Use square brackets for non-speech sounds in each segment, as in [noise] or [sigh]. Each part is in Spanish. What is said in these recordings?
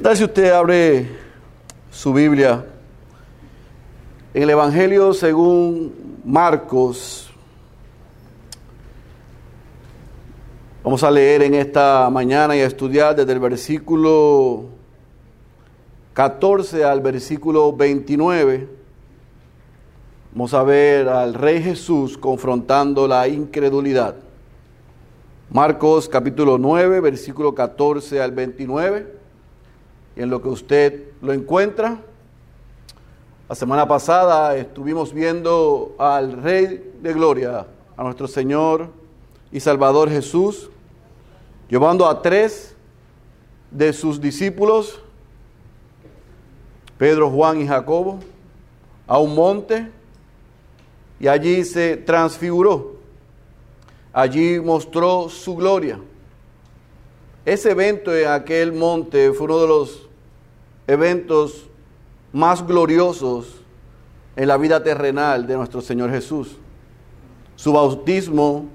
¿Qué tal si usted abre su Biblia en el Evangelio según Marcos? Vamos a leer en esta mañana y a estudiar desde el versículo 14 al versículo 29. Vamos a ver al Rey Jesús confrontando la incredulidad. Marcos capítulo 9, versículo 14 al 29 en lo que usted lo encuentra. La semana pasada estuvimos viendo al Rey de Gloria, a nuestro Señor y Salvador Jesús, llevando a tres de sus discípulos, Pedro, Juan y Jacobo, a un monte y allí se transfiguró. Allí mostró su gloria. Ese evento en aquel monte fue uno de los eventos más gloriosos en la vida terrenal de nuestro Señor Jesús. Su bautismo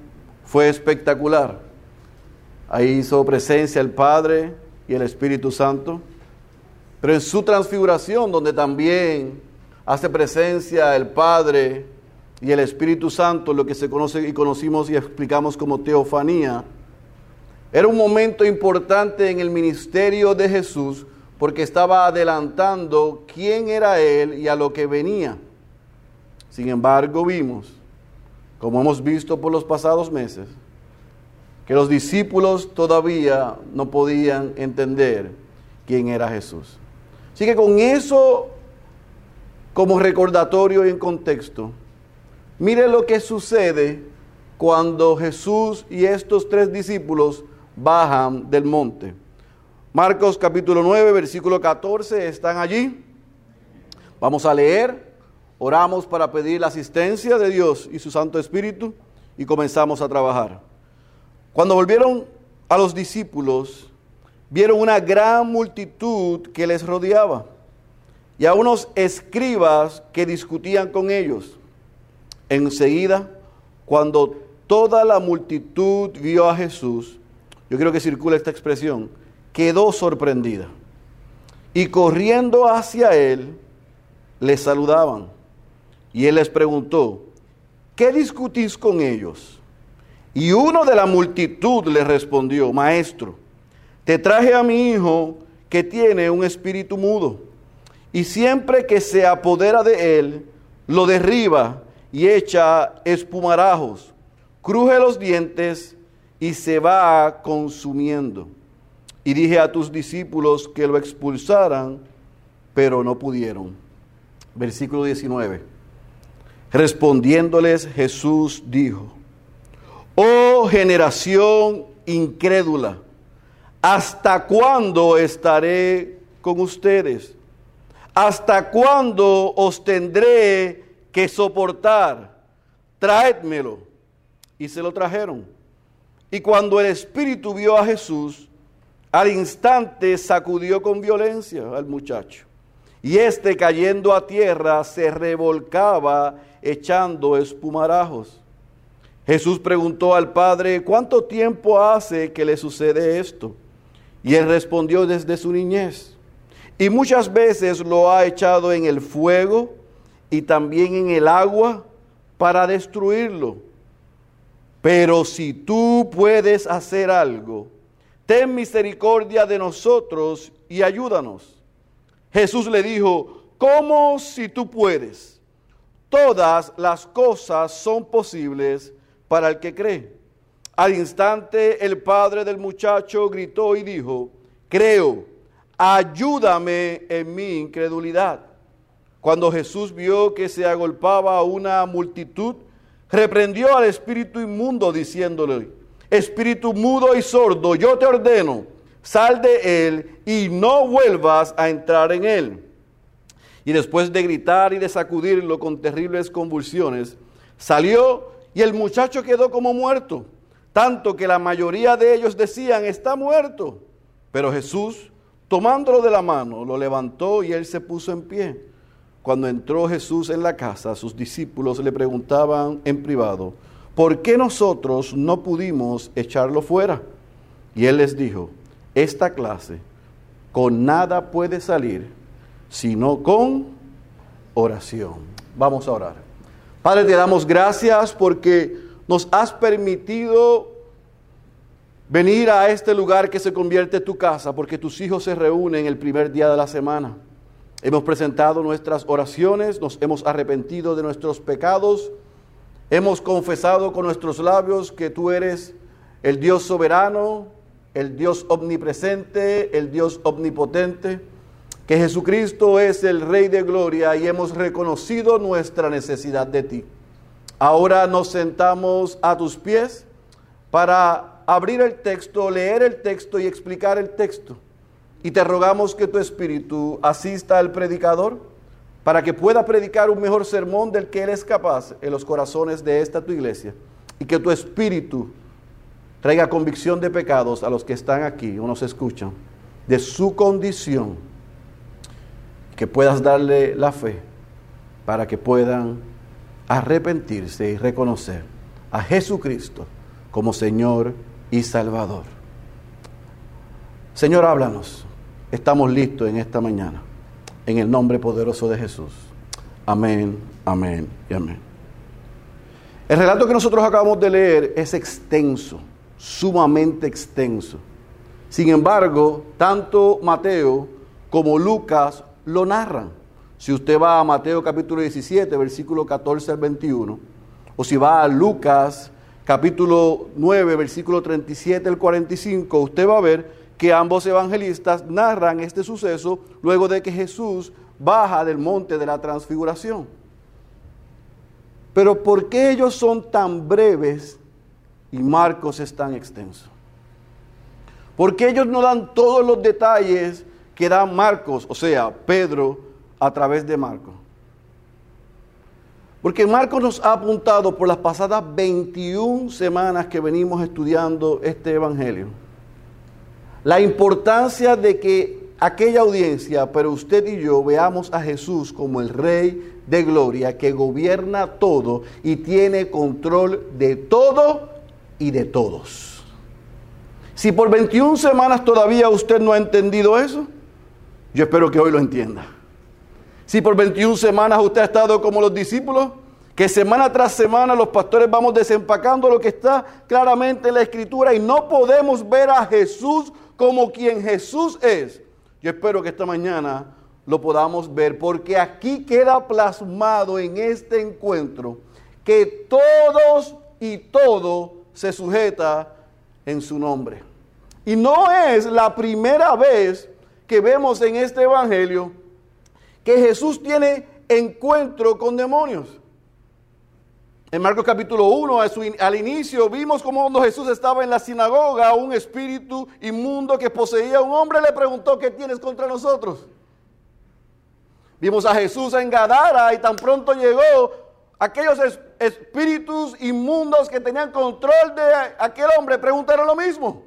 fue espectacular. Ahí hizo presencia el Padre y el Espíritu Santo. Pero en su transfiguración, donde también hace presencia el Padre y el Espíritu Santo, lo que se conoce y conocimos y explicamos como teofanía, era un momento importante en el ministerio de Jesús porque estaba adelantando quién era Él y a lo que venía. Sin embargo, vimos, como hemos visto por los pasados meses, que los discípulos todavía no podían entender quién era Jesús. Así que con eso como recordatorio y en contexto, mire lo que sucede cuando Jesús y estos tres discípulos bajan del monte. Marcos capítulo 9, versículo 14, están allí. Vamos a leer, oramos para pedir la asistencia de Dios y su Santo Espíritu y comenzamos a trabajar. Cuando volvieron a los discípulos, vieron una gran multitud que les rodeaba y a unos escribas que discutían con ellos. Enseguida, cuando toda la multitud vio a Jesús, yo quiero que circule esta expresión, quedó sorprendida. Y corriendo hacia él, le saludaban. Y él les preguntó, ¿qué discutís con ellos? Y uno de la multitud le respondió, Maestro, te traje a mi hijo que tiene un espíritu mudo. Y siempre que se apodera de él, lo derriba y echa espumarajos, cruje los dientes y se va consumiendo. Y dije a tus discípulos que lo expulsaran, pero no pudieron. Versículo 19. Respondiéndoles Jesús dijo, oh generación incrédula, ¿hasta cuándo estaré con ustedes? ¿Hasta cuándo os tendré que soportar? Traédmelo. Y se lo trajeron. Y cuando el Espíritu vio a Jesús, al instante sacudió con violencia al muchacho. Y éste cayendo a tierra se revolcaba echando espumarajos. Jesús preguntó al Padre, ¿cuánto tiempo hace que le sucede esto? Y él respondió desde su niñez. Y muchas veces lo ha echado en el fuego y también en el agua para destruirlo. Pero si tú puedes hacer algo, ten misericordia de nosotros y ayúdanos. Jesús le dijo, ¿cómo si tú puedes? Todas las cosas son posibles para el que cree. Al instante el padre del muchacho gritó y dijo, creo, ayúdame en mi incredulidad. Cuando Jesús vio que se agolpaba a una multitud, reprendió al espíritu inmundo diciéndole, espíritu mudo y sordo, yo te ordeno, sal de él y no vuelvas a entrar en él. Y después de gritar y de sacudirlo con terribles convulsiones, salió y el muchacho quedó como muerto, tanto que la mayoría de ellos decían, está muerto. Pero Jesús, tomándolo de la mano, lo levantó y él se puso en pie. Cuando entró Jesús en la casa, sus discípulos le preguntaban en privado, ¿por qué nosotros no pudimos echarlo fuera? Y él les dijo, esta clase con nada puede salir, sino con oración. Vamos a orar. Padre, te damos gracias porque nos has permitido venir a este lugar que se convierte en tu casa, porque tus hijos se reúnen el primer día de la semana. Hemos presentado nuestras oraciones, nos hemos arrepentido de nuestros pecados, hemos confesado con nuestros labios que tú eres el Dios soberano, el Dios omnipresente, el Dios omnipotente, que Jesucristo es el Rey de Gloria y hemos reconocido nuestra necesidad de ti. Ahora nos sentamos a tus pies para abrir el texto, leer el texto y explicar el texto. Y te rogamos que tu Espíritu asista al predicador para que pueda predicar un mejor sermón del que Él es capaz en los corazones de esta tu iglesia. Y que tu Espíritu traiga convicción de pecados a los que están aquí o nos escuchan, de su condición, que puedas darle la fe para que puedan arrepentirse y reconocer a Jesucristo como Señor y Salvador. Señor, háblanos. Estamos listos en esta mañana. En el nombre poderoso de Jesús. Amén, amén y amén. El relato que nosotros acabamos de leer es extenso, sumamente extenso. Sin embargo, tanto Mateo como Lucas lo narran. Si usted va a Mateo capítulo 17, versículo 14 al 21, o si va a Lucas capítulo 9, versículo 37 al 45, usted va a ver que ambos evangelistas narran este suceso luego de que Jesús baja del monte de la transfiguración. Pero ¿por qué ellos son tan breves y Marcos es tan extenso? ¿Por qué ellos no dan todos los detalles que da Marcos, o sea, Pedro, a través de Marcos? Porque Marcos nos ha apuntado por las pasadas 21 semanas que venimos estudiando este Evangelio la importancia de que aquella audiencia, pero usted y yo veamos a Jesús como el Rey de Gloria que gobierna todo y tiene control de todo y de todos. Si por 21 semanas todavía usted no ha entendido eso, yo espero que hoy lo entienda. Si por 21 semanas usted ha estado como los discípulos, que semana tras semana los pastores vamos desempacando lo que está claramente en la escritura y no podemos ver a Jesús como quien Jesús es, yo espero que esta mañana lo podamos ver, porque aquí queda plasmado en este encuentro que todos y todo se sujeta en su nombre. Y no es la primera vez que vemos en este Evangelio que Jesús tiene encuentro con demonios. En Marcos capítulo 1, al inicio, vimos como cuando Jesús estaba en la sinagoga, un espíritu inmundo que poseía un hombre le preguntó, ¿qué tienes contra nosotros? Vimos a Jesús en Gadara y tan pronto llegó aquellos espíritus inmundos que tenían control de aquel hombre, preguntaron lo mismo.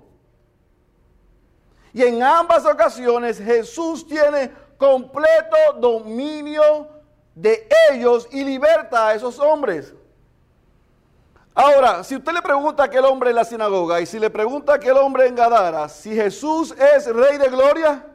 Y en ambas ocasiones Jesús tiene completo dominio de ellos y liberta a esos hombres. Ahora, si usted le pregunta a aquel hombre en la sinagoga y si le pregunta a aquel hombre en Gadara si Jesús es rey de gloria,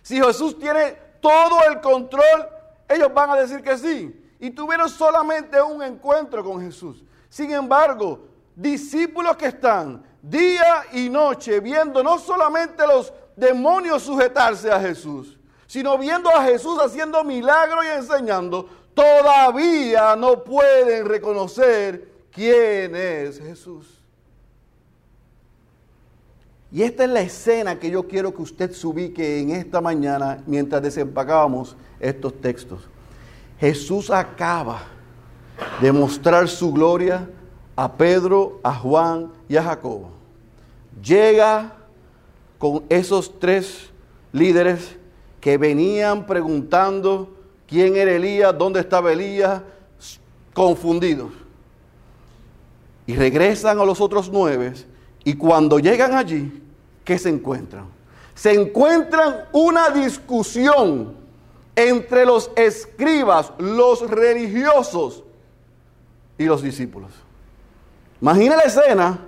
si Jesús tiene todo el control, ellos van a decir que sí. Y tuvieron solamente un encuentro con Jesús. Sin embargo, discípulos que están día y noche viendo no solamente los demonios sujetarse a Jesús, sino viendo a Jesús haciendo milagros y enseñando, todavía no pueden reconocer quién es Jesús. Y esta es la escena que yo quiero que usted se ubique en esta mañana mientras desempacábamos estos textos. Jesús acaba de mostrar su gloria a Pedro, a Juan y a Jacobo. Llega con esos tres líderes que venían preguntando quién era Elías, dónde estaba Elías, confundidos y regresan a los otros nueve y cuando llegan allí, ¿qué se encuentran? Se encuentran una discusión entre los escribas, los religiosos y los discípulos. Imagina la escena,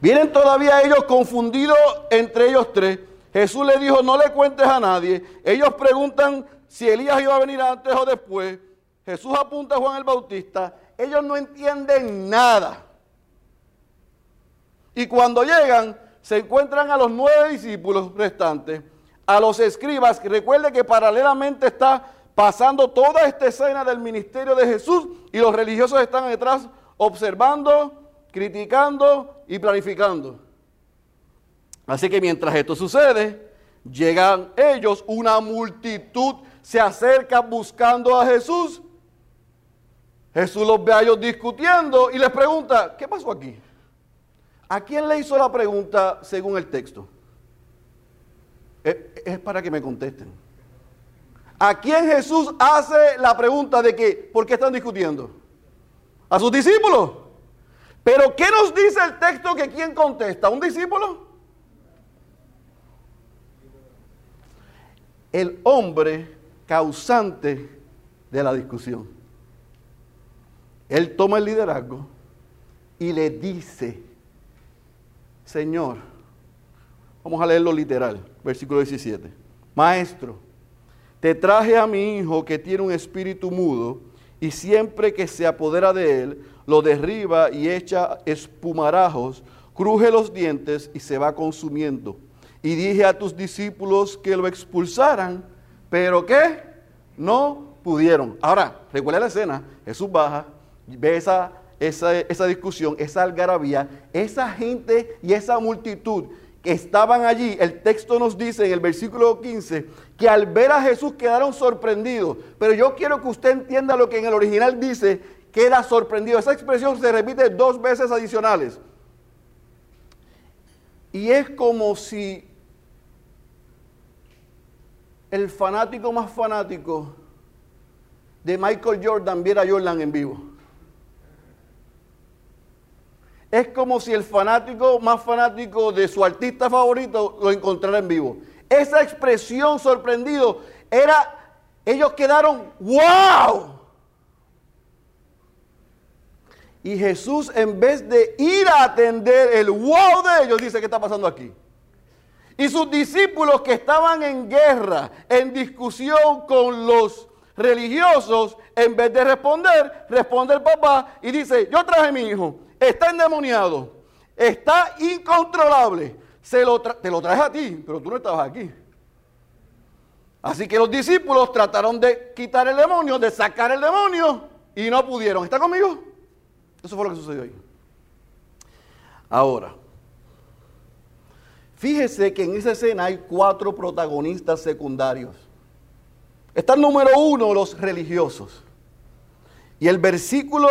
vienen todavía ellos confundidos entre ellos tres Jesús le dijo, no le cuentes a nadie. Ellos preguntan si Elías iba a venir antes o después. Jesús apunta a Juan el Bautista. Ellos no entienden nada. Y cuando llegan, se encuentran a los nueve discípulos restantes, a los escribas. Recuerde que paralelamente está pasando toda esta escena del ministerio de Jesús y los religiosos están detrás observando, criticando y planificando. Así que mientras esto sucede, llegan ellos, una multitud se acerca buscando a Jesús. Jesús los ve a ellos discutiendo y les pregunta, ¿qué pasó aquí? ¿A quién le hizo la pregunta según el texto? Es, para que me contesten. ¿A quién Jesús hace la pregunta de que, ¿por qué están discutiendo? A sus discípulos. Pero ¿qué nos dice el texto que quién contesta? ¿Un discípulo? El hombre causante de la discusión. Él toma el liderazgo y le dice, Señor, vamos a leerlo literal, versículo 17, Maestro, te traje a mi hijo que tiene un espíritu mudo y siempre que se apodera de él, lo derriba y echa espumarajos, cruje los dientes y se va consumiendo. Y dije a tus discípulos que lo expulsaran, pero ¿qué? No pudieron. Ahora, recuerda la escena, Jesús baja, ve esa esa, discusión, esa algarabía, esa gente y esa multitud que estaban allí, el texto nos dice en el versículo 15 que al ver a Jesús quedaron sorprendidos. Pero yo quiero que usted entienda lo que en el original dice, queda sorprendido. Esa expresión se repite dos veces adicionales. Y es como si el fanático más fanático de Michael Jordan viera a Jordan en vivo. Es como si el fanático más fanático de su artista favorito lo encontrara en vivo. Esa expresión sorprendido era, ellos quedaron, wow. Y Jesús en vez de ir a atender el wow de ellos, dice, ¿qué está pasando aquí? Y sus discípulos que estaban en guerra, en discusión con los religiosos, en vez de responder, responde el papá y dice, yo traje mi hijo está endemoniado, está incontrolable. Se lo te lo traje a ti, pero tú no estabas aquí. Así que los discípulos trataron de quitar el demonio, de sacar el demonio, y no pudieron. ¿Está conmigo? Eso fue lo que sucedió ahí. Ahora, fíjese que en esa escena hay cuatro protagonistas secundarios. Está el número uno, los religiosos. Y el versículo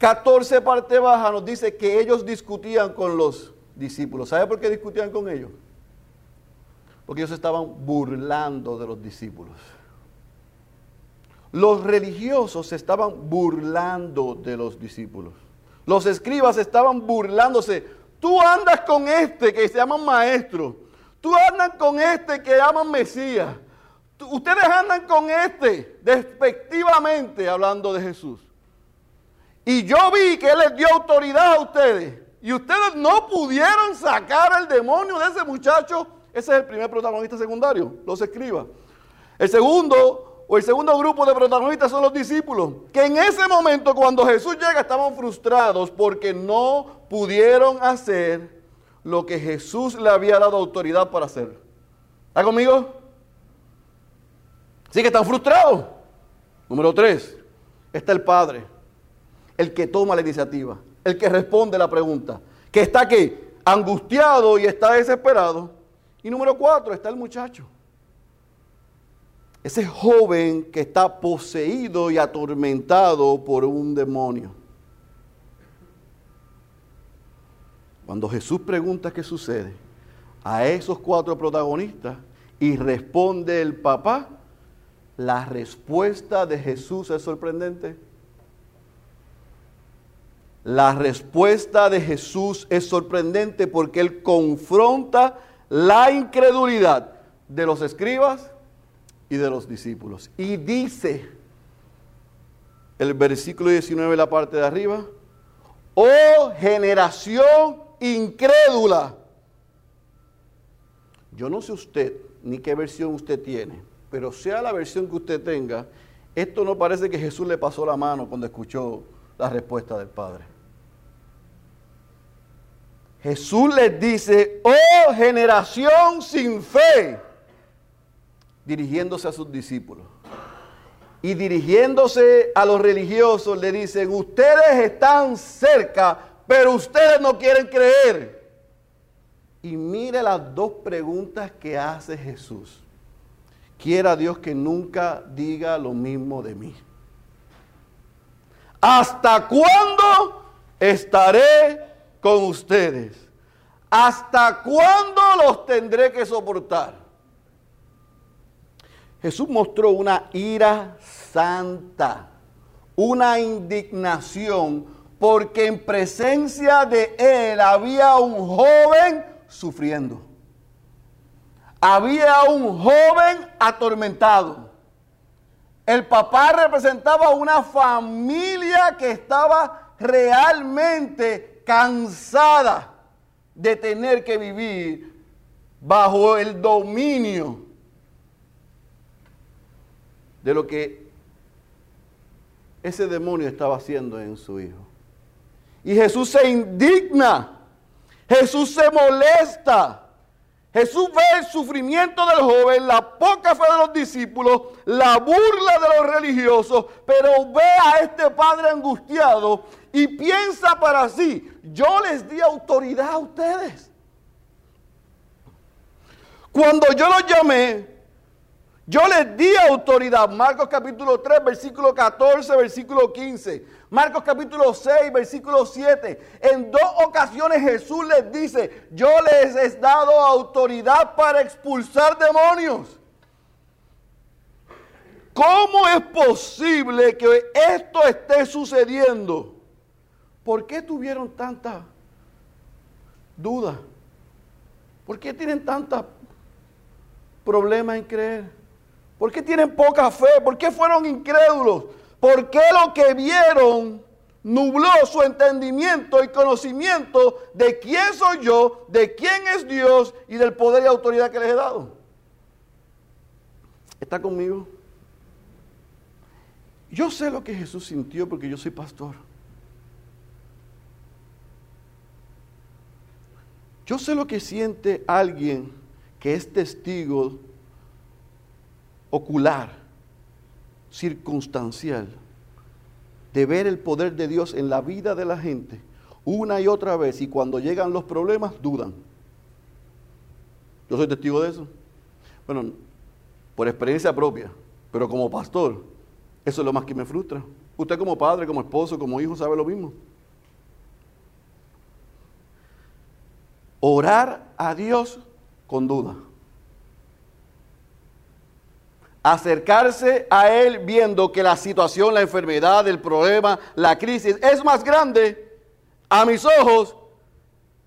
14 parte baja nos dice que ellos discutían con los discípulos. ¿Sabe por qué discutían con ellos? Porque ellos estaban burlando de los discípulos. Los religiosos se estaban burlando de los discípulos. Los escribas estaban burlándose. Tú andas con este que se llama maestro. Tú andas con este que llaman Mesías. Ustedes andan con este despectivamente hablando de Jesús. Y yo vi que Él les dio autoridad a ustedes. Y ustedes no pudieron sacar el demonio de ese muchacho. Ese es el primer protagonista secundario, los escribas. El segundo, o el segundo grupo de protagonistas son los discípulos. Que en ese momento, cuando Jesús llega, estaban frustrados porque no pudieron hacer lo que Jesús le había dado autoridad para hacer. ¿Está conmigo? Sí que están frustrados. Número tres, está el Padre el que toma la iniciativa, el que responde la pregunta, que está aquí angustiado y está desesperado. Y número cuatro, está el muchacho. Ese joven que está poseído y atormentado por un demonio. Cuando Jesús pregunta qué sucede a esos cuatro protagonistas y responde el papá, la respuesta de Jesús es sorprendente. La respuesta de Jesús es sorprendente porque Él confronta la incredulidad de los escribas y de los discípulos. Y dice el versículo 19, la parte de arriba, oh generación incrédula, yo no sé usted ni qué versión usted tiene, pero sea la versión que usted tenga, esto no parece que Jesús le pasó la mano cuando escuchó la respuesta del Padre. Jesús les dice, oh generación sin fe, dirigiéndose a sus discípulos. Y dirigiéndose a los religiosos le dicen, ustedes están cerca, pero ustedes no quieren creer. Y mire las dos preguntas que hace Jesús. Quiera Dios que nunca diga lo mismo de mí. ¿Hasta cuándo estaré con ustedes? ¿Hasta cuándo los tendré que soportar? Jesús mostró una ira santa, una indignación, porque en presencia de él había un joven sufriendo. Había un joven atormentado. El papá representaba una familia que estaba realmente cansada de tener que vivir bajo el dominio de lo que ese demonio estaba haciendo en su hijo. Y Jesús se indigna Jesús se molesta. Jesús ve el sufrimiento del joven, la poca fe de los discípulos, la burla de los religiosos, pero ve a este padre angustiado y piensa para sí, yo les di autoridad a ustedes. Cuando yo los llamé, yo les di autoridad. Marcos capítulo 3, versículo 14, versículo 15. Marcos capítulo 6, versículo 7. En dos ocasiones Jesús les dice, yo les he dado autoridad para expulsar demonios. ¿Cómo es posible que esto esté sucediendo? ¿Por qué tuvieron tanta duda? ¿Por qué tienen tanta problema en creer? ¿Por qué tienen poca fe? ¿Por qué fueron incrédulos? ¿Por qué lo que vieron nubló su entendimiento y conocimiento de quién soy yo, de quién es Dios y del poder y autoridad que les he dado? ¿Está conmigo? Yo sé lo que Jesús sintió porque yo soy pastor. Yo sé lo que siente alguien que es testigo ocular, circunstancial, de ver el poder de Dios en la vida de la gente una y otra vez y cuando llegan los problemas dudan. Yo soy testigo de eso. Bueno, por experiencia propia, pero como pastor, eso es lo más que me frustra. Usted como padre, como esposo, como hijo sabe lo mismo. Orar a Dios con duda acercarse a Él viendo que la situación, la enfermedad, el problema, la crisis es más grande a mis ojos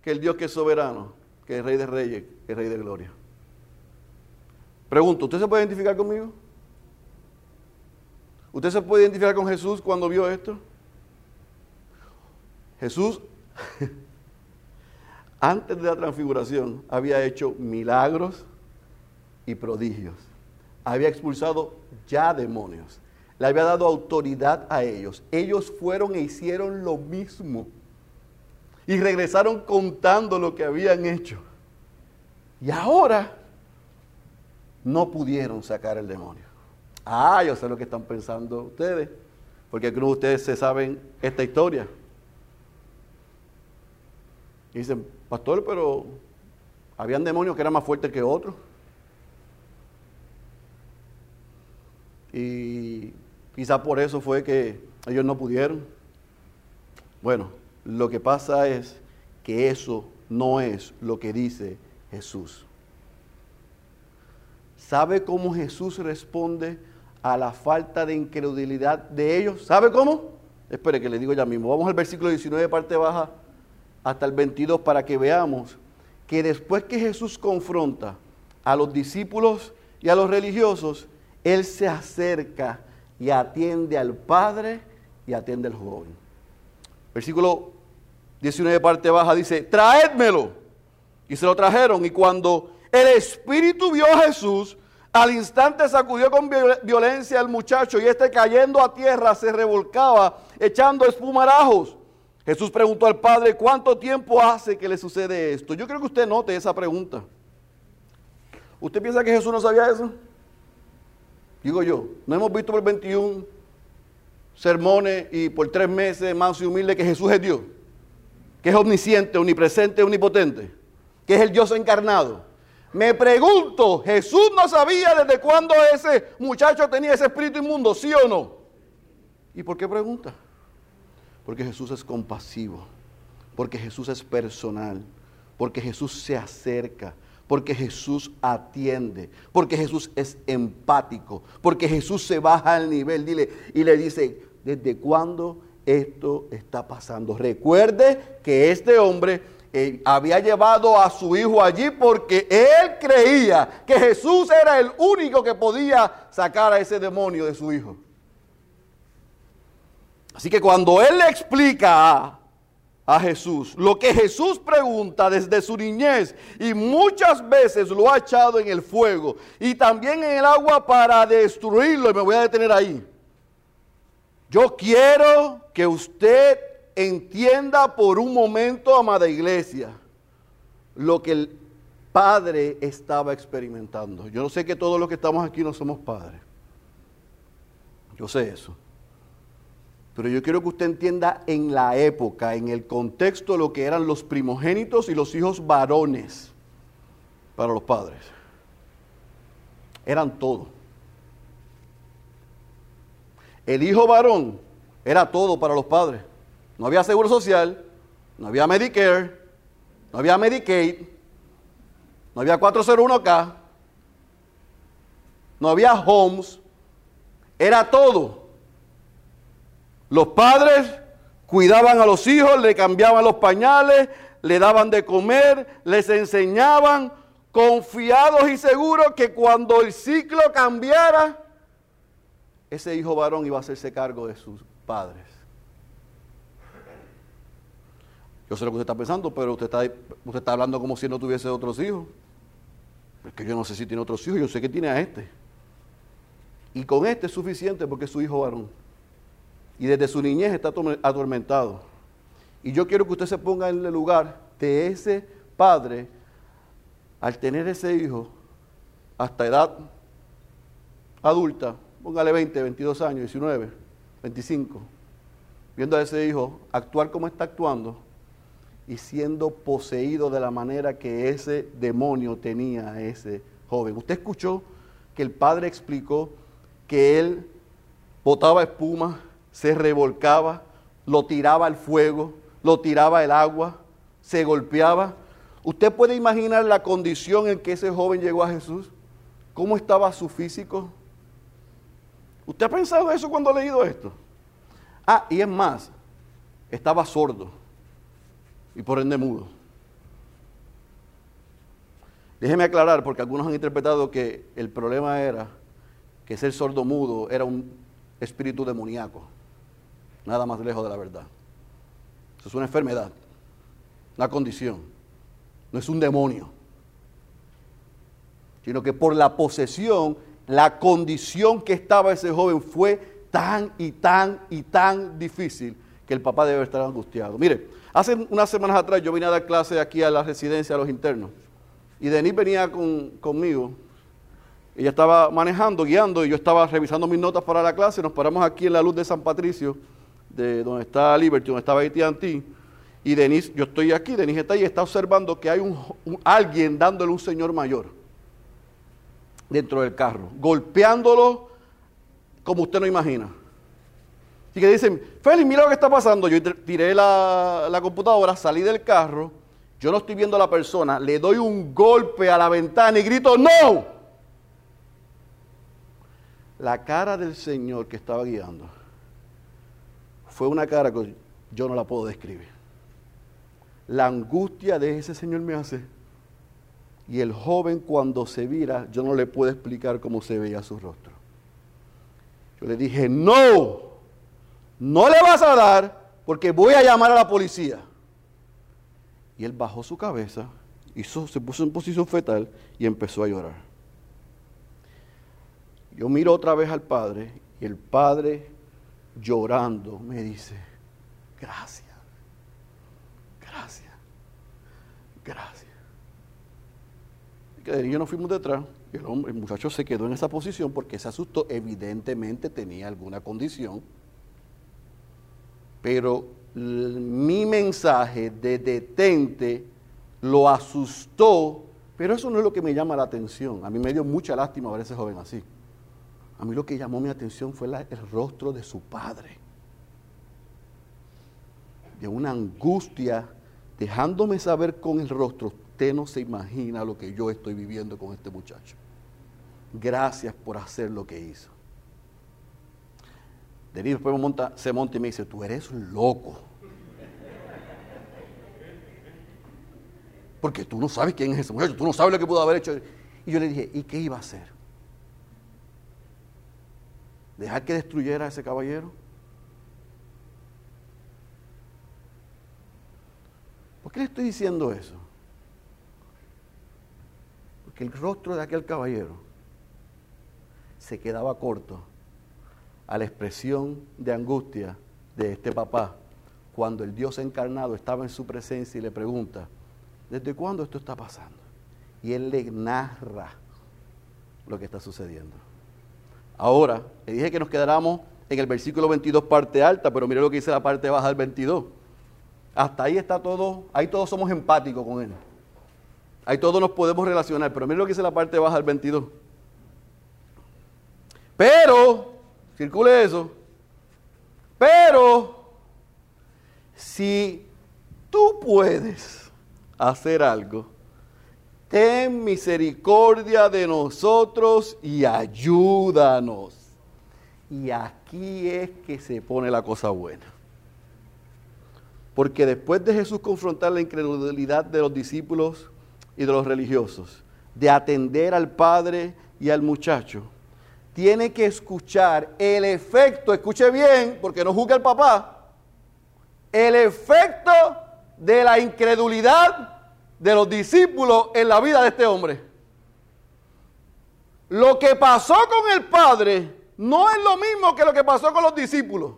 que el Dios que es soberano, que es Rey de Reyes, que es Rey de Gloria. Pregunto, ¿usted se puede identificar conmigo? ¿Usted se puede identificar con Jesús cuando vio esto? Jesús, [laughs] antes de la transfiguración, había hecho milagros y prodigios había expulsado ya demonios. Le había dado autoridad a ellos. Ellos fueron e hicieron lo mismo. Y regresaron contando lo que habían hecho. Y ahora no pudieron sacar el demonio. Ah, yo sé lo que están pensando ustedes. Porque algunos de ustedes se saben esta historia. Y dicen, pastor, pero habían demonios que eran más fuertes que otros. y quizá por eso fue que ellos no pudieron. Bueno, lo que pasa es que eso no es lo que dice Jesús. ¿Sabe cómo Jesús responde a la falta de incredulidad de ellos? ¿Sabe cómo? Espere que le digo ya mismo. Vamos al versículo 19, parte baja, hasta el 22, para que veamos que después que Jesús confronta a los discípulos y a los religiosos, él se acerca y atiende al padre y atiende al joven. Versículo 19 parte baja dice, traédmelo. Y se lo trajeron y cuando El espíritu vio a Jesús, al instante sacudió con violencia al muchacho y este cayendo a tierra se revolcaba echando espumarajos. Jesús preguntó al padre, ¿cuánto tiempo hace que le sucede esto? Yo creo que usted note esa pregunta. ¿Usted piensa que Jesús no sabía eso? Digo yo, no hemos visto por 21 sermones y por tres meses más y humilde que Jesús es Dios, que es omnisciente, omnipresente, omnipotente, que es el Dios encarnado. Me pregunto, ¿Jesús no sabía desde cuándo ese muchacho tenía ese espíritu inmundo, sí o no? ¿Y por qué pregunta? Porque Jesús es compasivo, porque Jesús es personal, porque Jesús se acerca, porque Jesús atiende, porque Jesús es empático, porque Jesús se baja al nivel dile, y le dice, ¿desde cuándo esto está pasando? Recuerde que este hombre eh, había llevado a su hijo allí porque él creía que Jesús era el único que podía sacar a ese demonio de su hijo. Así que cuando él le explica a, Jesús lo que Jesús pregunta desde su niñez y muchas veces lo ha echado en el fuego y también en el agua para destruirlo, y me voy a detener ahí. Yo quiero que usted entienda por un momento, amada iglesia, lo que el Padre estaba experimentando. Yo no sé que todos los que estamos aquí no somos padres. Yo sé eso. Pero yo quiero que usted entienda en la época, en el contexto, lo que eran los primogénitos y los hijos varones para los padres. Eran todo. El hijo varón era todo para los padres. No había seguro social, no había Medicare, no había Medicaid, no había 401k, no había homes, era todo. Los padres cuidaban a los hijos, le cambiaban los pañales, le daban de comer, les enseñaban, confiados y seguros que cuando el ciclo cambiara, ese hijo varón iba a hacerse cargo de sus padres. Yo sé lo que usted está pensando, pero usted está, usted está hablando como si no tuviese otros hijos. Es que yo no sé si tiene otros hijos, yo sé que tiene a este. Y con este es suficiente porque es su hijo varón y desde su niñez está atormentado. Y yo quiero que usted se ponga en el lugar de ese padre al tener ese hijo hasta edad adulta, póngale 20, 22 años, 19, 25, viendo a ese hijo actuar como está actuando y siendo poseído de la manera que ese demonio tenía a ese joven. Usted escuchó que el padre explicó que él botaba espuma, se revolcaba, lo tiraba al fuego, lo tiraba al agua, se golpeaba. ¿Usted puede imaginar la condición en que ese joven llegó a Jesús? ¿Cómo estaba su físico? ¿Usted ha pensado eso cuando ha leído esto? Ah, y es más, estaba sordo y por ende mudo. Déjeme aclarar, porque algunos han interpretado que el problema era que ser sordo mudo era un espíritu demoníaco. Nada más lejos de la verdad. Eso es una enfermedad, una condición. No es un demonio. Sino que por la posesión, la condición que estaba ese joven fue tan y tan y tan difícil que el papá debe estar angustiado. Mire, hace unas semanas atrás yo vine a dar clase aquí a la residencia a los internos. Y Denis venía conmigo. Ella estaba manejando, guiando, y yo estaba revisando mis notas para la clase. Nos paramos aquí en la luz de San Patricio de donde está Liberty, donde estaba AT&T, y Denise, yo estoy aquí, Denise está ahí, está observando que hay un, alguien dándole un señor mayor dentro del carro, golpeándolo como usted no imagina. Y que dicen, Félix, mira lo que está pasando. Yo tiré la, la computadora, salí del carro, yo no estoy viendo a la persona, le doy un golpe a la ventana y grito, ¡No! La cara del Señor que estaba guiando fue una cara que yo no la puedo describir. La angustia de ese Señor me hace. Y el joven cuando se vira, yo no le puedo explicar cómo se veía su rostro. Yo le dije, no, no le vas a dar porque voy a llamar a la policía. Y él bajó su cabeza hizo, se puso en posición fetal y empezó a llorar. Yo miro otra vez al padre y el padre llorando me dice, gracias, gracias, gracias. Y yo nos fuimos detrás y el, hombre, el muchacho se quedó en esa posición porque se asustó, evidentemente tenía alguna condición, pero mi mensaje de detente lo asustó, pero eso no es lo que me llama la atención. A mí me dio mucha lástima ver a ese joven así. A mí lo que llamó mi atención fue el rostro de su padre. De una angustia, dejándome saber con el rostro, usted no se imagina lo que yo estoy viviendo con este muchacho. Gracias por hacer lo que hizo. Denis después monta, se monta y me dice, tú eres loco. Porque tú no sabes quién es ese muchacho, tú no sabes lo que pudo haber hecho. Y yo le dije, ¿y qué iba a hacer? ¿Dejar que destruyera a ese caballero? ¿Por qué le estoy diciendo eso? Porque el rostro de aquel caballero se quedaba corto a la expresión de angustia de este papá cuando el Dios encarnado estaba en su presencia y le pregunta, ¿desde cuándo esto está pasando? Y él le narra lo que está sucediendo. Ahora, le dije que nos quedáramos en el versículo 22 parte alta, pero mire lo que dice la parte baja del 22. Hasta ahí está todo, ahí todos somos empáticos con él. Ahí todos nos podemos relacionar, pero mire lo que dice la parte baja del 22. Pero, circule eso, pero si tú puedes hacer algo, ten misericordia de nosotros y ayúdanos. Y aquí es que se pone la cosa buena. Porque después de Jesús confrontar la incredulidad de los discípulos y de los religiosos, de atender al Padre y al muchacho, tiene que escuchar el efecto, escuche bien, porque no juzga el papá, el efecto de la incredulidad de los discípulos en la vida de este hombre. Lo que pasó con el Padre no es lo mismo que lo que pasó con los discípulos.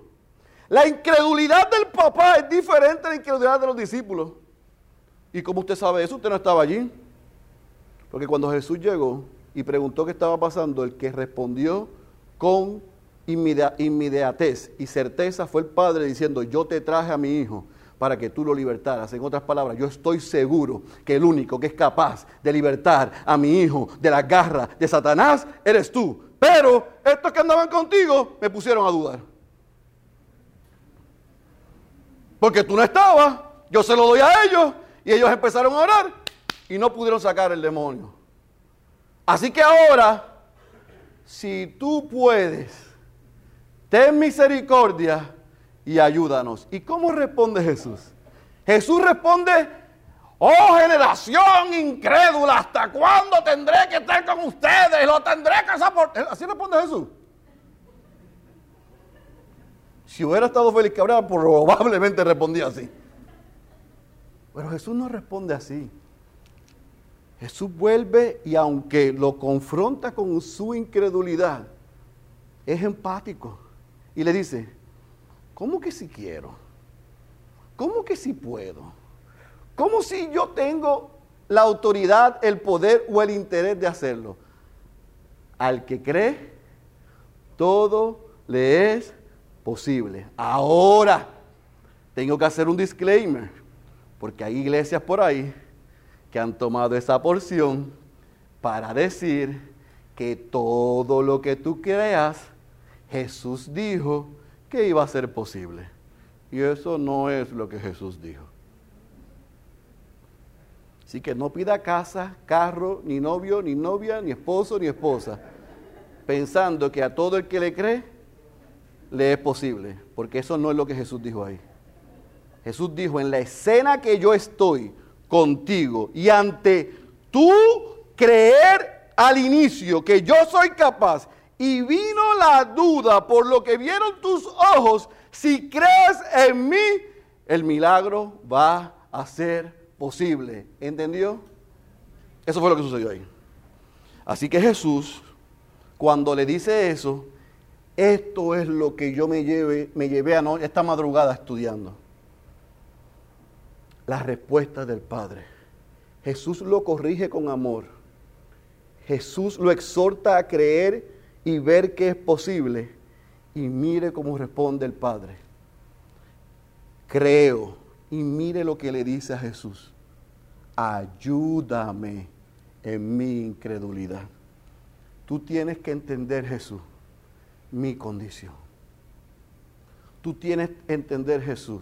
La incredulidad del papá es diferente a la incredulidad de los discípulos. ¿Y cómo usted sabe eso? Usted no estaba allí. Porque cuando Jesús llegó y preguntó qué estaba pasando, el que respondió con inmediatez y certeza fue el Padre diciendo, yo te traje a mi hijo para que tú lo libertaras. En otras palabras, yo estoy seguro que el único que es capaz de libertar a mi hijo de la garra de Satanás eres tú. Pero estos que andaban contigo me pusieron a dudar. Porque tú no estabas, yo se lo doy a ellos y ellos empezaron a orar y no pudieron sacar el demonio. Así que ahora, si tú puedes, ten misericordia y ayúdanos. ¿Y cómo responde Jesús? Jesús responde, oh generación incrédula, ¿hasta cuándo tendré que estar con ustedes? Lo tendré que soportar. Así responde Jesús. Si hubiera estado Félix Cabrera, probablemente respondía así. Pero Jesús no responde así. Jesús vuelve y aunque lo confronta con su incredulidad, es empático y le dice, ¿Cómo que si quiero? ¿Cómo que si puedo? ¿Cómo si yo tengo la autoridad, el poder o el interés de hacerlo? Al que cree, todo le es posible. Ahora, tengo que hacer un disclaimer, porque hay iglesias por ahí que han tomado esa porción para decir que todo lo que tú creas, Jesús dijo que iba a ser posible. Y eso no es lo que Jesús dijo. Así que no pida casa, carro, ni novio, ni novia, ni esposo, ni esposa, pensando que a todo el que le cree le es posible, porque eso no es lo que Jesús dijo ahí. Jesús dijo, en la escena que yo estoy contigo y ante tú creer al inicio que yo soy capaz y vino la duda por lo que vieron tus ojos, si crees en mí, el milagro va a ser posible. ¿Entendió? Eso fue lo que sucedió ahí. Así que Jesús, cuando le dice eso, esto es lo que yo me, me llevé a esta madrugada estudiando. La respuesta del Padre. Jesús lo corrige con amor. Jesús lo exhorta a creer y ver que es posible. Y mire cómo responde el Padre. Creo. Y mire lo que le dice a Jesús. Ayúdame en mi incredulidad. Tú tienes que entender, Jesús, mi condición. Tú tienes que entender, Jesús,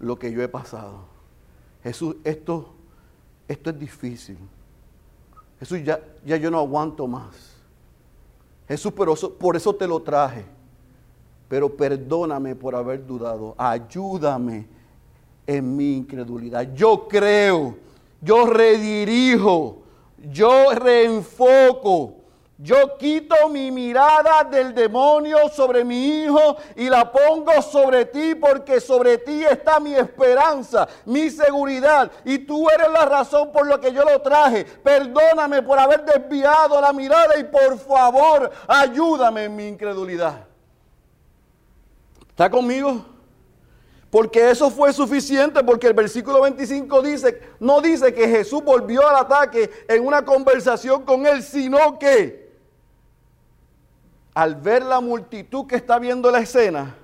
lo que yo he pasado. Jesús, esto, esto es difícil. Jesús, ya, ya yo no aguanto más. Jesús, pero por eso te lo traje. Pero perdóname por haber dudado. Ayúdame en mi incredulidad. Yo creo, yo redirijo, yo reenfoco yo quito mi mirada del demonio sobre mi hijo y la pongo sobre ti porque sobre ti está mi esperanza, mi seguridad. Y tú eres la razón por la que yo lo traje. Perdóname por haber desviado la mirada y por favor ayúdame en mi incredulidad. ¿Está conmigo? Porque eso fue suficiente, porque el versículo 25 dice, no dice que Jesús volvió al ataque en una conversación con él, sino que al ver la multitud que está viendo la escena,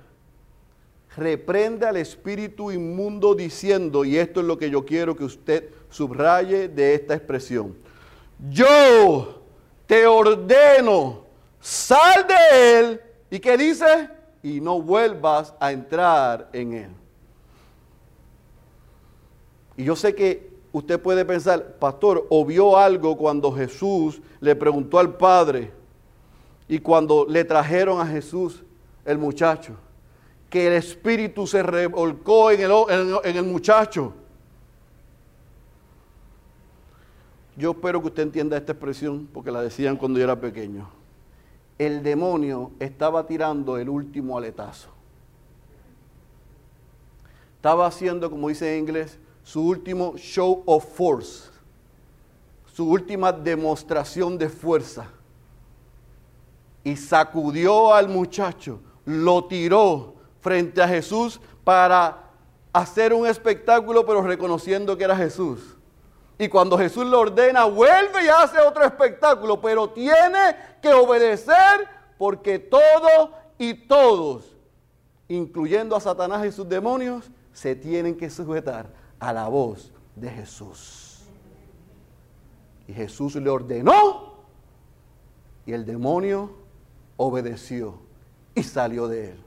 reprende al espíritu inmundo diciendo, y esto es lo que yo quiero que usted subraye de esta expresión, yo te ordeno, sal de él, y que dice, y no vuelvas a entrar en él. Y yo sé que usted puede pensar, pastor, o vio algo cuando Jesús le preguntó al Padre, y cuando le trajeron a Jesús el muchacho, que el espíritu se revolcó en el, muchacho. Yo espero que usted entienda esta expresión porque la decían cuando yo era pequeño. El demonio estaba tirando el último aletazo. Estaba haciendo, como dice en inglés, su último show of force, su última demostración de fuerza y sacudió al muchacho, lo tiró frente a Jesús para hacer un espectáculo, pero reconociendo que era Jesús. Y cuando Jesús le ordena, vuelve y hace otro espectáculo, pero tiene que obedecer porque todo y todos, incluyendo a Satanás y sus demonios, se tienen que sujetar a la voz de Jesús. Y Jesús le ordenó y el demonio obedeció y salió de él.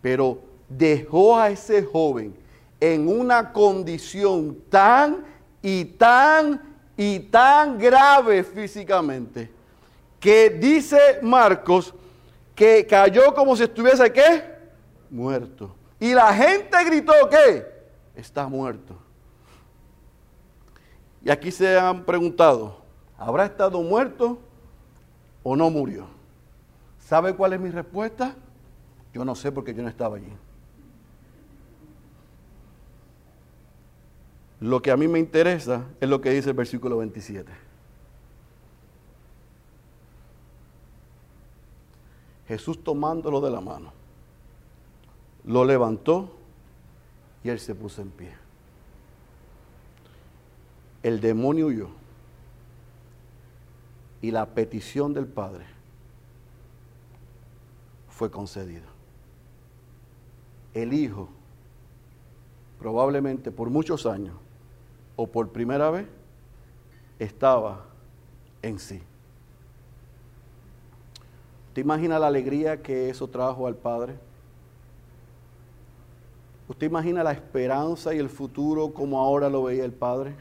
Pero dejó a ese joven en una condición tan y tan y tan grave físicamente que dice Marcos que cayó como si estuviese qué? Muerto. Y la gente gritó que está muerto. Y aquí se han preguntado, ¿habrá estado muerto o no murió? ¿Sabe cuál es mi respuesta? Yo no sé porque yo no estaba allí. Lo que a mí me interesa es lo que dice el versículo 27. Jesús tomándolo de la mano, lo levantó y él se puso en pie. El demonio huyó y la petición del Padre fue concedido. El Hijo, probablemente por muchos años o por primera vez, estaba en sí. ¿Usted imagina la alegría que eso trajo al Padre? ¿Usted imagina la esperanza y el futuro como ahora lo veía el Padre?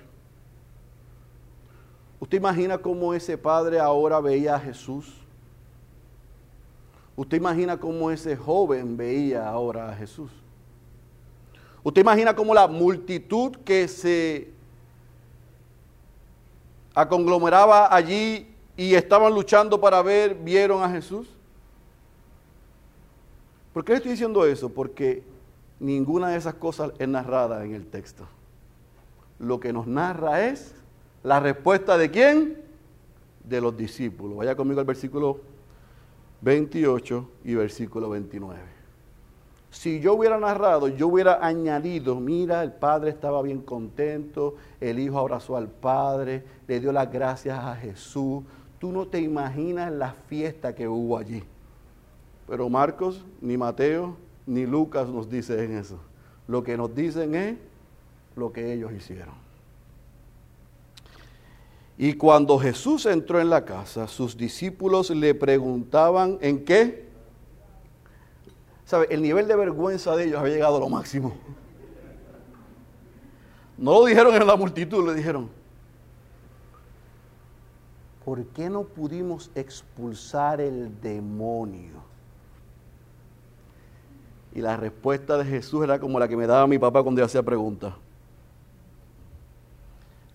¿Usted imagina cómo ese Padre ahora veía a Jesús? Usted imagina cómo ese joven veía ahora a Jesús. Usted imagina cómo la multitud que se aconglomeraba allí y estaban luchando para ver, vieron a Jesús. ¿Por qué le estoy diciendo eso? Porque ninguna de esas cosas es narrada en el texto. Lo que nos narra es La respuesta de quién? De los discípulos. Vaya conmigo al versículo 28 y versículo 29. Si yo hubiera narrado, yo hubiera añadido, mira, el padre estaba bien contento, el hijo abrazó al padre, le dio las gracias a Jesús. Tú no te imaginas la fiesta que hubo allí. Pero Marcos, ni Mateo, ni Lucas nos dicen eso. Lo que nos dicen es lo que ellos hicieron. Y cuando Jesús entró en la casa, sus discípulos le preguntaban en qué. ¿Sabe? El nivel de vergüenza de ellos había llegado a lo máximo. No lo dijeron en la multitud, le dijeron, ¿por qué no pudimos expulsar el demonio? Y la respuesta de Jesús era como la que me daba mi papá cuando yo hacía preguntas.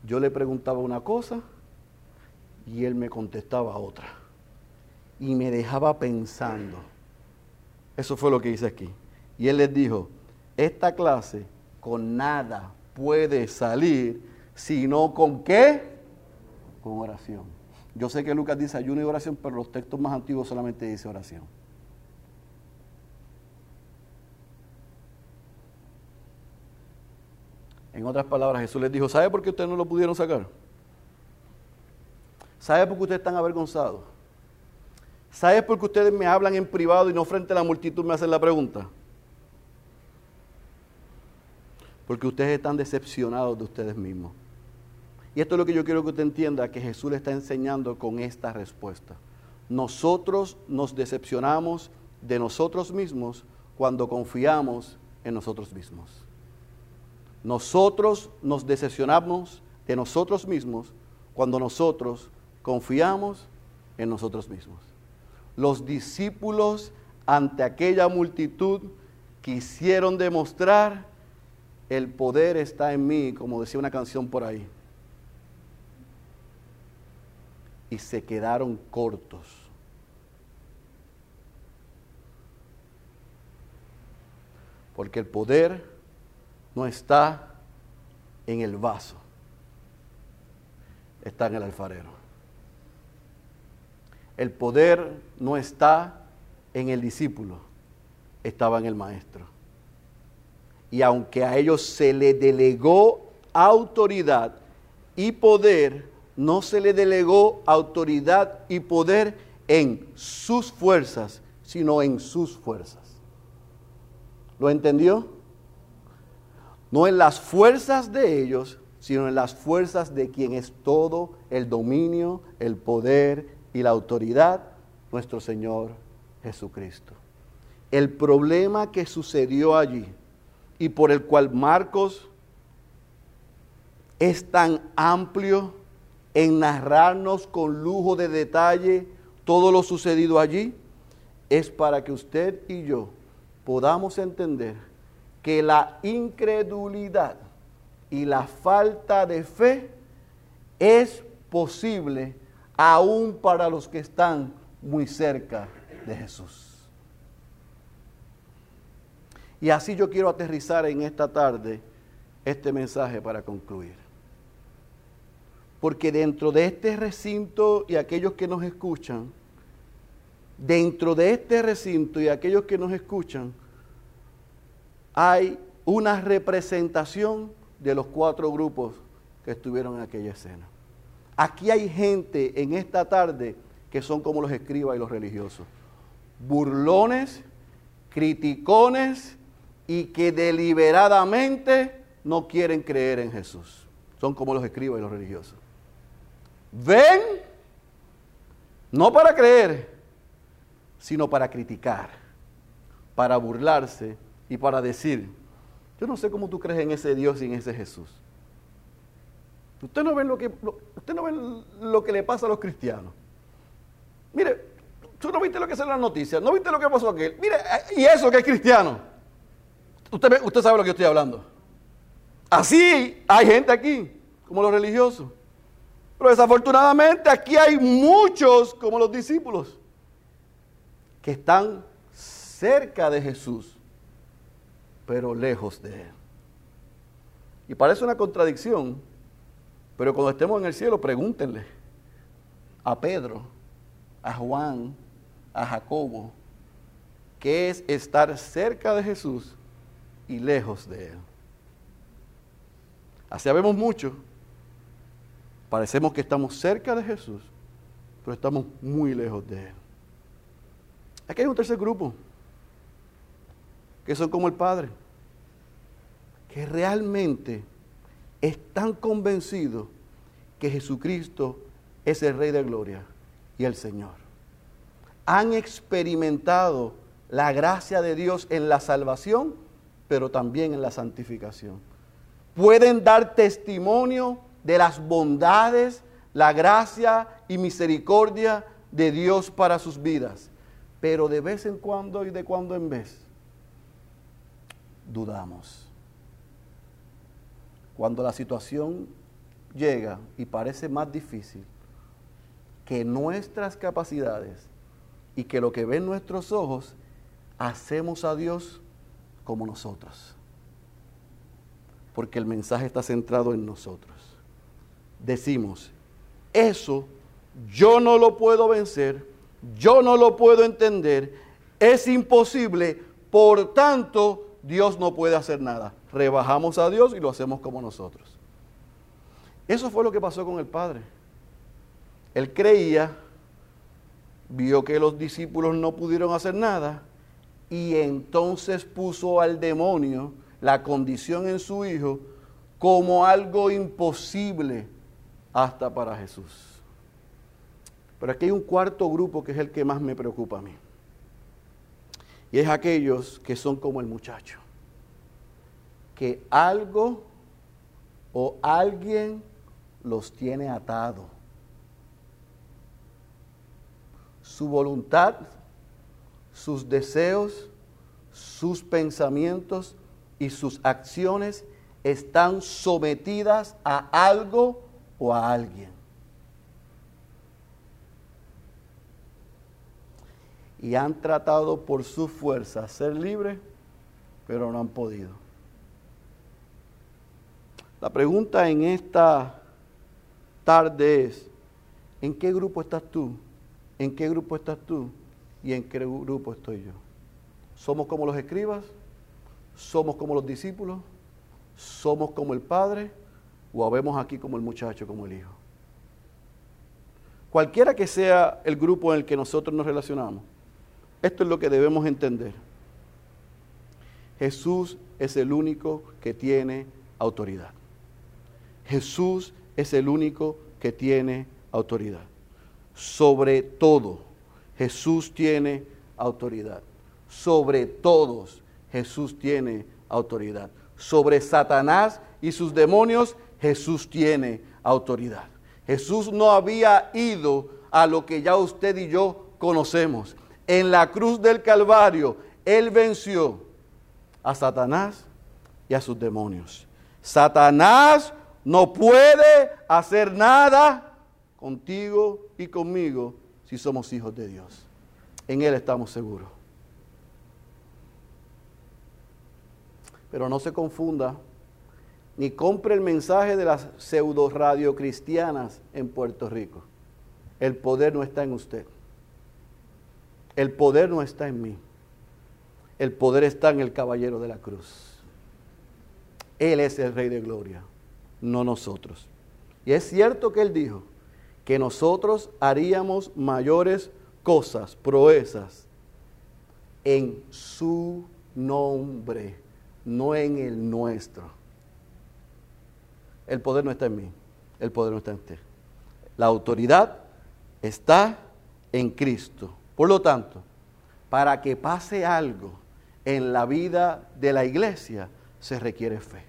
Yo le preguntaba una cosa y él me contestaba otra. Y me dejaba pensando. Eso fue lo que hice aquí. Y él les dijo, esta clase con nada puede salir, sino con qué? Con oración. Yo sé que Lucas dice ayuno y oración, pero los textos más antiguos solamente dice oración. En otras palabras, Jesús les dijo, ¿sabe por qué ustedes no lo pudieron sacar? ¿Sabe por qué ustedes están avergonzados? ¿Sabe por qué ustedes me hablan en privado y no frente a la multitud me hacen la pregunta? Porque ustedes están decepcionados de ustedes mismos. Y esto es lo que yo quiero que usted entienda, que Jesús le está enseñando con esta respuesta. Nosotros nos decepcionamos de nosotros mismos cuando confiamos en nosotros mismos. Nosotros nos decepcionamos de nosotros mismos cuando nosotros confiamos en nosotros mismos. Los discípulos ante aquella multitud quisieron demostrar el poder está en mí, como decía una canción por ahí. Y se quedaron cortos. Porque el poder no está en el vaso, está en el alfarero. El poder no está en el discípulo, estaba en el maestro. Y aunque a ellos se le delegó autoridad y poder, no se le delegó autoridad y poder en sus fuerzas, sino en sus fuerzas. ¿Lo entendió? no en las fuerzas de ellos, sino en las fuerzas de quien es todo el dominio, el poder y la autoridad, nuestro Señor Jesucristo. El problema que sucedió allí y por el cual Marcos es tan amplio en narrarnos con lujo de detalle todo lo sucedido allí, es para que usted y yo podamos entender que la incredulidad y la falta de fe es posible aún para los que están muy cerca de Jesús. Y así yo quiero aterrizar en esta tarde este mensaje para concluir. Porque dentro de este recinto y aquellos que nos escuchan, dentro de este recinto y aquellos que nos escuchan, hay una representación de los cuatro grupos que estuvieron en aquella escena. Aquí hay gente en esta tarde que son como los escribas y los religiosos. Burlones, criticones y que deliberadamente no quieren creer en Jesús. Son como los escribas y los religiosos. Ven, no para creer, sino para criticar, para burlarse y para decir, yo no sé cómo tú crees en ese Dios y en ese Jesús. Usted no ve lo que, usted no ve lo que le pasa a los cristianos. Mire, tú no viste lo que sale en las noticias, no viste lo que pasó aquel. Mire, y eso que es cristiano. Usted, usted sabe lo que yo estoy hablando. Así hay gente aquí, como los religiosos. Pero desafortunadamente aquí hay muchos, como los discípulos, que están cerca de Jesús, pero lejos de Él. Y parece una contradicción, Pero cuando estemos en el cielo, pregúntenle a Pedro, a Juan, a Jacobo, qué es estar cerca de Jesús y lejos de Él. Así sabemos mucho. Parecemos que estamos cerca de Jesús, pero estamos muy lejos de Él. Aquí hay un tercer grupo, que son como el Padre, que realmente están convencidos que Jesucristo es el Rey de Gloria y el Señor. Han experimentado la gracia de Dios en la salvación, pero también en la santificación. Pueden dar testimonio de las bondades, la gracia y misericordia de Dios para sus vidas. Pero de vez en cuando y de cuando en vez, dudamos. Cuando la situación llega y parece más difícil que nuestras capacidades y que lo que ven nuestros ojos, hacemos a Dios como nosotros. Porque el mensaje está centrado en nosotros. Decimos, eso yo no lo puedo vencer, yo no lo puedo entender, es imposible, por tanto Dios no puede hacer nada. Rebajamos a Dios y lo hacemos como nosotros. Eso fue lo que pasó con el Padre. Él creía, vio que los discípulos no pudieron hacer nada y entonces puso al demonio la condición en su hijo como algo imposible hasta para Jesús. Pero aquí hay un cuarto grupo que es el que más me preocupa a mí. Y es aquellos que son como el muchacho. Que algo o alguien los tiene atados su voluntad, sus deseos, sus pensamientos y sus acciones están sometidas a algo o a alguien. Y han tratado por su fuerza ser libres, pero no han podido. La pregunta en esta tarde es, ¿en qué grupo estás tú? ¿En qué grupo estás tú? ¿Y en qué grupo estoy yo? ¿Somos como los escribas? ¿Somos como los discípulos? ¿Somos como el Padre? ¿O habemos aquí como el muchacho, como el Hijo? Cualquiera que sea el grupo en el que nosotros nos relacionamos, esto es lo que debemos entender. Jesús es el único que tiene autoridad. Jesús es el único que tiene autoridad sobre todo. Jesús tiene autoridad. Sobre todos Jesús tiene autoridad. Sobre Satanás y sus demonios Jesús tiene autoridad. Jesús no había ido a lo que ya usted y yo conocemos. En la cruz del Calvario, Él venció a Satanás y a sus demonios. Satanás no puede hacer nada contigo y conmigo si somos hijos de Dios. En Él estamos seguros. Pero no se confunda ni compre el mensaje de las pseudo radio cristianas en Puerto Rico. El poder no está en usted. El poder no está en mí. El poder está en el caballero de la cruz. Él es el rey de gloria, no nosotros. Y es cierto que él dijo, que nosotros haríamos mayores cosas, proezas, en su nombre, no en el nuestro. El poder no está en mí, el poder no está en usted. La autoridad está en Cristo. Por lo tanto, para que pase algo en la vida de la iglesia, se requiere fe.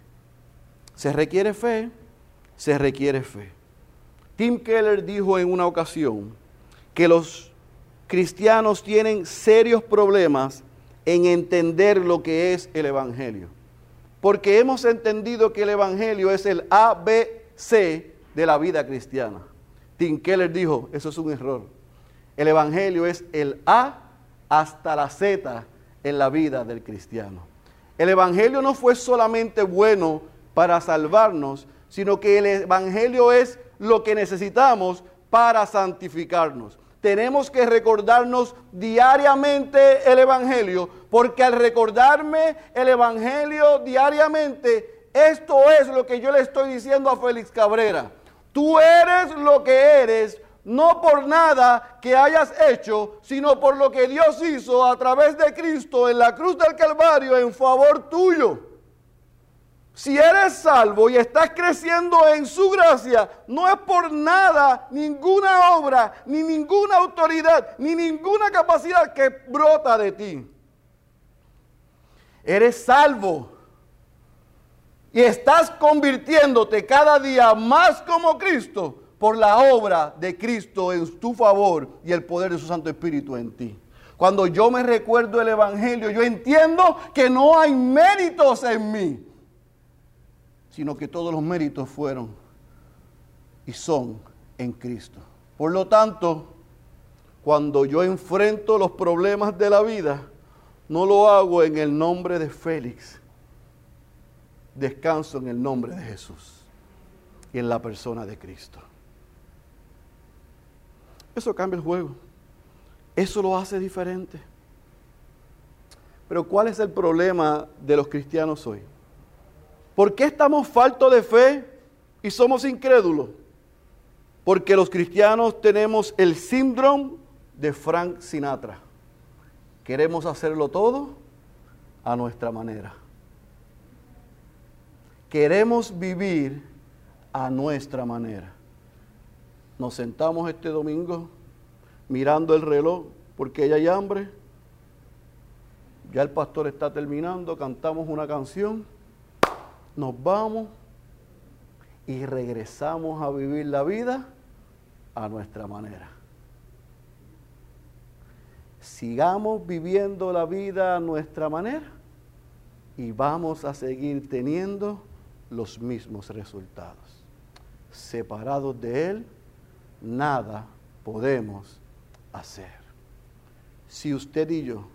Se requiere fe, se requiere fe. Tim Keller dijo en una ocasión que los cristianos tienen serios problemas en entender lo que es el Evangelio. Porque hemos entendido que el Evangelio es el ABC de la vida cristiana. Tim Keller dijo, eso es un error. El Evangelio es el A hasta la Z en la vida del cristiano. El Evangelio no fue solamente bueno para salvarnos, sino que el Evangelio es lo que necesitamos para santificarnos. Tenemos que recordarnos diariamente el Evangelio, porque al recordarme el Evangelio diariamente, esto es lo que yo le estoy diciendo a Félix Cabrera. Tú eres lo que eres no por nada que hayas hecho, sino por lo que Dios hizo a través de Cristo en la cruz del Calvario en favor tuyo. Si eres salvo y estás creciendo en su gracia, no es por nada, ninguna obra, ni ninguna autoridad, ni ninguna capacidad que brota de ti. Eres salvo y estás convirtiéndote cada día más como Cristo por la obra de Cristo en tu favor y el poder de su Santo Espíritu en ti. Cuando yo me recuerdo el Evangelio, yo entiendo que no hay méritos en mí, sino que todos los méritos fueron y son en Cristo. Por lo tanto, cuando yo enfrento los problemas de la vida, no lo hago en el nombre de Félix, descanso en el nombre de Jesús y en la persona de Cristo. Eso cambia el juego. Eso lo hace diferente. Pero ¿cuál es el problema de los cristianos hoy? ¿Por qué estamos faltos de fe y somos incrédulos? Porque los cristianos tenemos el síndrome de Frank Sinatra. Queremos hacerlo todo a nuestra manera. Queremos vivir a nuestra manera. Nos sentamos este domingo mirando el reloj porque ya hay hambre. Ya el pastor está terminando, cantamos una canción, nos vamos y regresamos a vivir la vida a nuestra manera. Sigamos viviendo la vida a nuestra manera y vamos a seguir teniendo los mismos resultados. Separados de Él, nada podemos hacer. Si usted y yo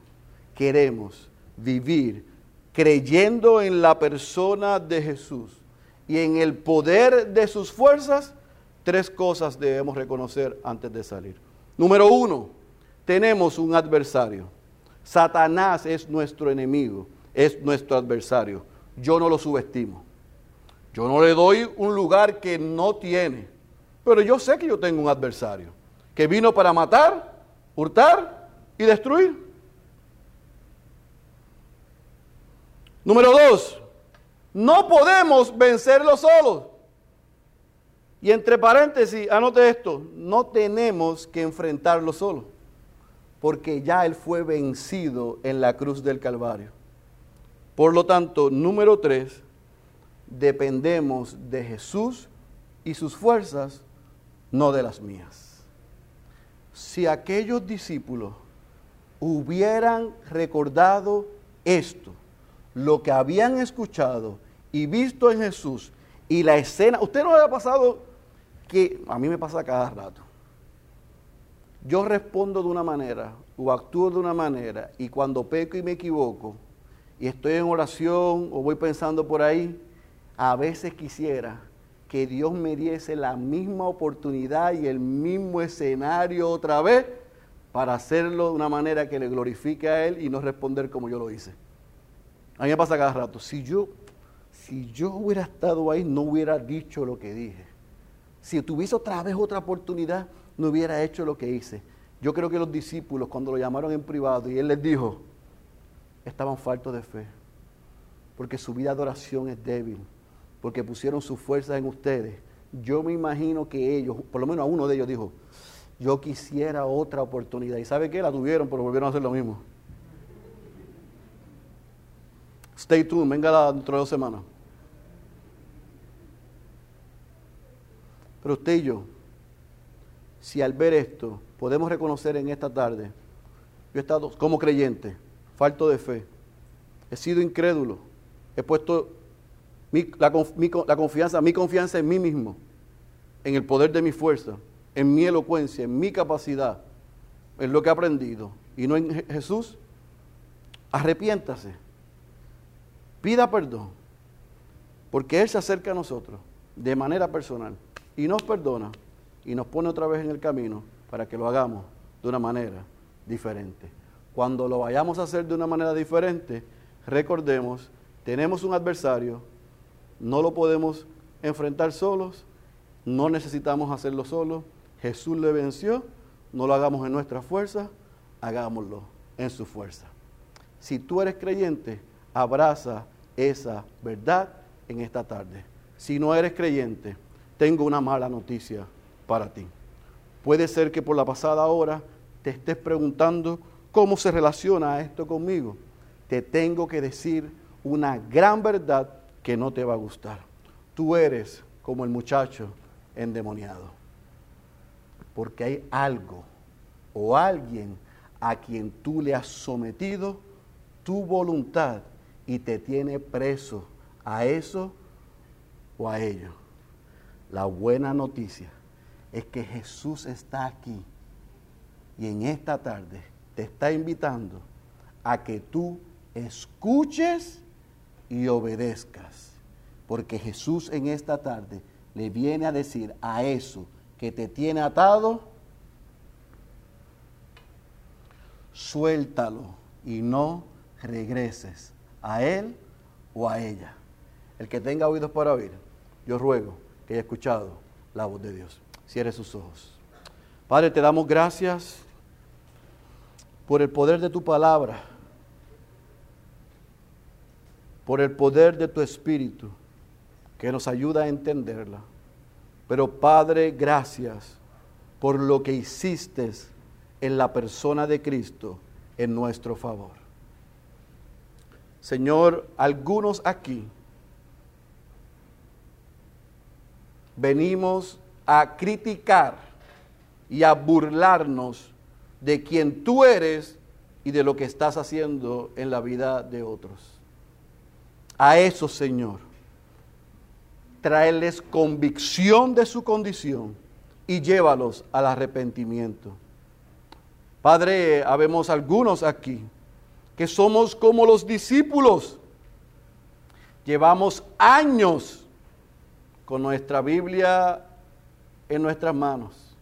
queremos vivir creyendo en la persona de Jesús y en el poder de sus fuerzas, tres cosas debemos reconocer antes de salir. Número uno, tenemos un adversario. Satanás es nuestro enemigo, es nuestro adversario. Yo no lo subestimo. Yo no le doy un lugar que no tiene. Pero yo sé que yo tengo un adversario que vino para matar, hurtar y destruir. Número dos, no podemos vencerlo solos. Y entre paréntesis, anote esto, no tenemos que enfrentarlo solo, porque ya Él fue vencido en la cruz del Calvario. Por lo tanto, número tres, dependemos de Jesús y sus fuerzas no de las mías. Si aquellos discípulos hubieran recordado esto, lo que habían escuchado y visto en Jesús y la escena, usted no le ha pasado que a mí me pasa cada rato. Yo respondo de una manera o actúo de una manera y cuando peco y me equivoco y estoy en oración o voy pensando por ahí, a veces quisiera que Dios me diese la misma oportunidad y el mismo escenario otra vez para hacerlo de una manera que le glorifique a Él y no responder como yo lo hice. A mí me pasa cada rato, si yo, si yo hubiera estado ahí, no hubiera dicho lo que dije. Si tuviese otra vez otra oportunidad, no hubiera hecho lo que hice. Yo creo que los discípulos, cuando lo llamaron en privado y Él les dijo, estaban faltos de fe, porque su vida de oración es débil porque pusieron sus fuerzas en ustedes. Yo me imagino que ellos, por lo menos a uno de ellos dijo, yo quisiera otra oportunidad. ¿Y sabe qué? La tuvieron, pero volvieron a hacer lo mismo. Stay tuned, venga dentro de dos semanas. Pero usted y yo, si al ver esto podemos reconocer en esta tarde, yo he estado como creyente, falto de fe, he sido incrédulo, he puesto la, confianza, mi confianza en mí mismo, en el poder de mi fuerza, en mi elocuencia, en mi capacidad, en lo que he aprendido, y no en Jesús, arrepiéntase, pida perdón, porque Él se acerca a nosotros de manera personal y nos perdona y nos pone otra vez en el camino para que lo hagamos de una manera diferente. Cuando lo vayamos a hacer de una manera diferente, recordemos, tenemos un adversario, no lo podemos enfrentar solos, no necesitamos hacerlo solos, Jesús le venció, no lo hagamos en nuestra fuerza, hagámoslo en su fuerza. Si tú eres creyente, abraza esa verdad en esta tarde. Si no eres creyente, tengo una mala noticia para ti. Puede ser que por la pasada hora te estés preguntando cómo se relaciona esto conmigo. Te tengo que decir una gran verdad que no te va a gustar. Tú eres como el muchacho endemoniado. Porque hay algo o alguien a quien tú le has sometido tu voluntad y te tiene preso a eso o a ello. La buena noticia es que Jesús está aquí y en esta tarde te está invitando a que tú escuches y obedezcas. Porque Jesús en esta tarde le viene a decir a eso que te tiene atado, suéltalo y no regreses a él o a ella. El que tenga oídos para oír, yo ruego que haya escuchado la voz de Dios. Cierre sus ojos. Padre, te damos gracias por el poder de tu palabra, por el poder de tu espíritu que nos ayuda a entenderla. Pero Padre, gracias por lo que hiciste en la persona de Cristo en nuestro favor. Señor, algunos aquí venimos a criticar y a burlarnos de quien tú eres y de lo que estás haciendo en la vida de otros. A eso, Señor, traerles convicción de su condición y llévalos al arrepentimiento. Padre, habemos algunos aquí que somos como los discípulos. Llevamos años con nuestra Biblia en nuestras manos,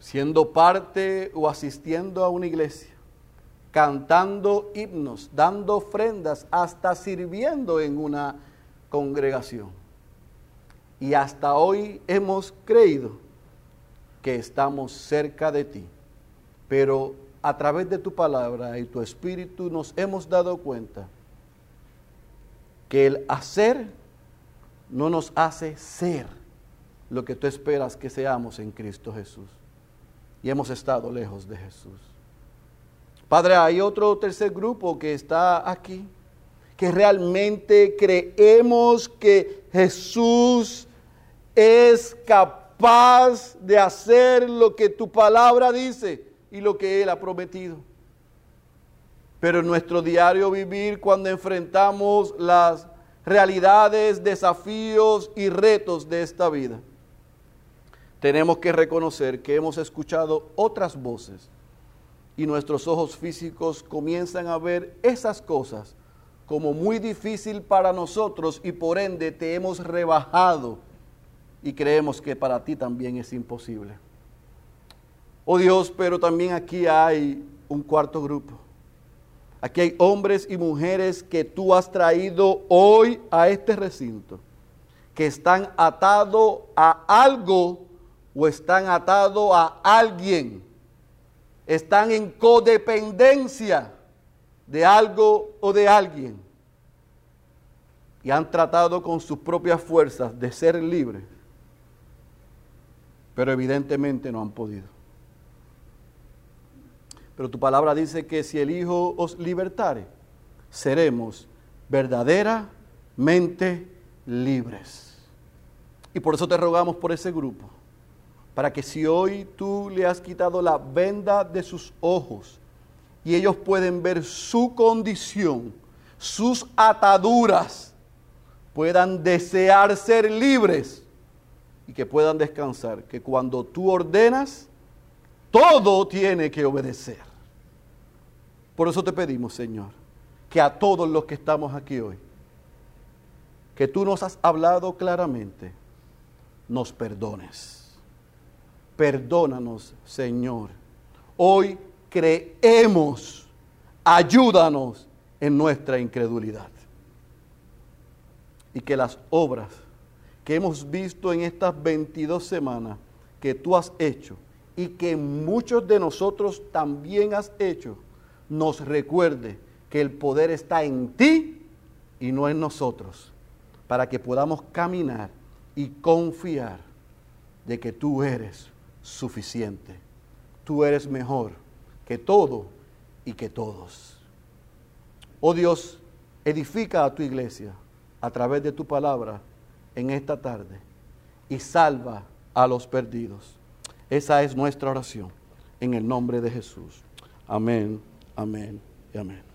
siendo parte o asistiendo a una iglesia, cantando himnos, dando ofrendas, hasta sirviendo en una congregación. Y hasta hoy hemos creído que estamos cerca de ti, pero a través de tu palabra y tu espíritu nos hemos dado cuenta que el hacer no nos hace ser lo que tú esperas que seamos en Cristo Jesús. Y hemos estado lejos de Jesús. Padre, hay otro tercer grupo que está aquí, que realmente creemos que Jesús es capaz de hacer lo que tu palabra dice y lo que Él ha prometido. Pero en nuestro diario vivir, cuando enfrentamos las realidades, desafíos y retos de esta vida, tenemos que reconocer que hemos escuchado otras voces y nuestros ojos físicos comienzan a ver esas cosas como muy difícil para nosotros y por ende te hemos rebajado y creemos que para ti también es imposible. Oh Dios, pero también aquí hay un cuarto grupo. Aquí hay hombres y mujeres que tú has traído hoy a este recinto, que están atados a algo o están atados a alguien. Están en codependencia de algo o de alguien. Y han tratado con sus propias fuerzas de ser libres. Pero evidentemente no han podido. Pero tu palabra dice que si el Hijo os libertare, seremos verdaderamente libres. Y por eso te rogamos por ese grupo, para que si hoy tú le has quitado la venda de sus ojos y ellos pueden ver su condición, sus ataduras, puedan desear ser libres y que puedan descansar, que cuando tú ordenas, todo tiene que obedecer. Por eso te pedimos, Señor, que a todos los que estamos aquí hoy, que tú nos has hablado claramente nos perdones. Perdónanos, Señor. Hoy creemos. Ayúdanos en nuestra incredulidad. Y que las obras que hemos visto en estas 22 semanas que tú has hecho y que muchos de nosotros también has hecho, nos recuerde que el poder está en ti y no en nosotros, para que podamos caminar y confiar de que tú eres suficiente, tú eres mejor que todo y que todos. Oh Dios, edifica a tu iglesia a través de tu palabra en esta tarde y salva a los perdidos. Esa es nuestra oración en el nombre de Jesús. Amén, amén y amén.